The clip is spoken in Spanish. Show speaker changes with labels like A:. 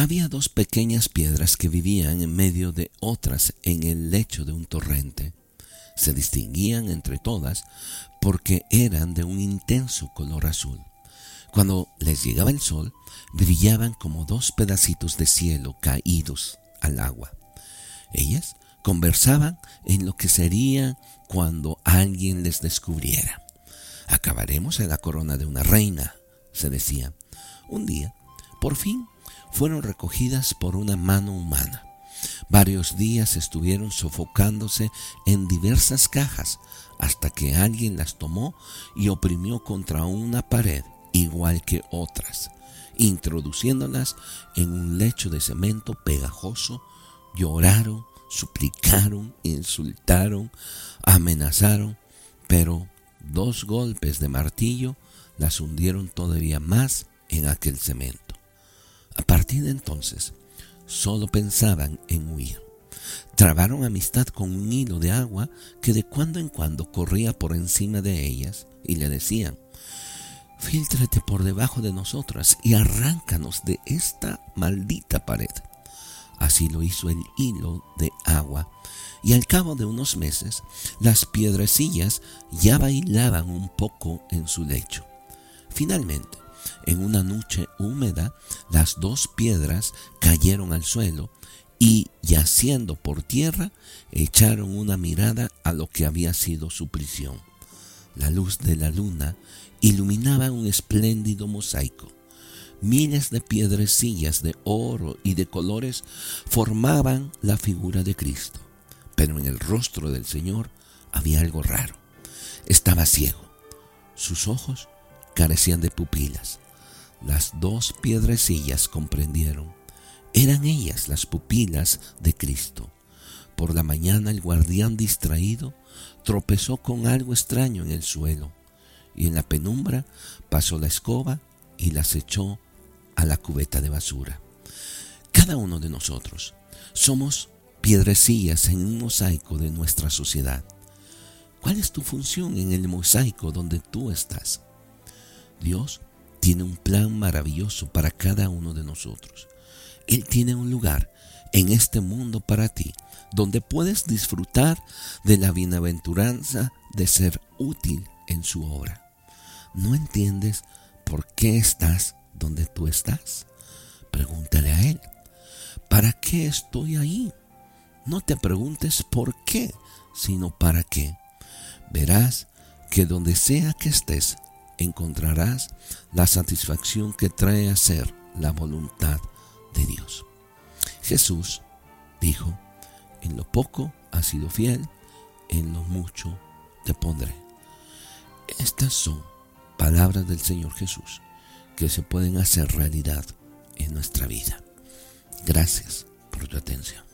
A: Había dos pequeñas piedras que vivían en medio de otras en el lecho de un torrente. Se distinguían entre todas porque eran de un intenso color azul. Cuando les llegaba el sol, brillaban como dos pedacitos de cielo caídos al agua. Ellas conversaban en lo que sería cuando alguien les descubriera. Acabaremos en la corona de una reina, se decía. Un día, por fin, fueron recogidas por una mano humana. Varios días estuvieron sofocándose en diversas cajas hasta que alguien las tomó y oprimió contra una pared igual que otras, introduciéndolas en un lecho de cemento pegajoso, lloraron, suplicaron, insultaron, amenazaron, pero dos golpes de martillo las hundieron todavía más en aquel cemento. A partir de entonces, solo pensaban en huir. Trabaron amistad con un hilo de agua que de cuando en cuando corría por encima de ellas y le decían, Fíltrate por debajo de nosotras y arráncanos de esta maldita pared. Así lo hizo el hilo de agua, y al cabo de unos meses las piedrecillas ya bailaban un poco en su lecho. Finalmente, en una noche húmeda, las dos piedras cayeron al suelo y, yaciendo por tierra, echaron una mirada a lo que había sido su prisión. La luz de la luna iluminaba un espléndido mosaico. Miles de piedrecillas de oro y de colores formaban la figura de Cristo. Pero en el rostro del Señor había algo raro. Estaba ciego. Sus ojos carecían de pupilas. Las dos piedrecillas comprendieron. Eran ellas las pupilas de Cristo. Por la mañana el guardián distraído tropezó con algo extraño en el suelo y en la penumbra pasó la escoba y las echó a la cubeta de basura. Cada uno de nosotros somos piedrecillas en un mosaico de nuestra sociedad. ¿Cuál es tu función en el mosaico donde tú estás? Dios tiene un plan maravilloso para cada uno de nosotros. Él tiene un lugar en este mundo para ti, donde puedes disfrutar de la bienaventuranza de ser útil en su obra. ¿No entiendes por qué estás donde tú estás? Pregúntale a Él. ¿Para qué estoy ahí? No te preguntes por qué, sino para qué. Verás que donde sea que estés, encontrarás la satisfacción que trae a ser la voluntad de Dios. Jesús dijo, en lo poco has sido fiel, en lo mucho te pondré. Estas son palabras del Señor Jesús que se pueden hacer realidad en nuestra vida. Gracias por tu atención.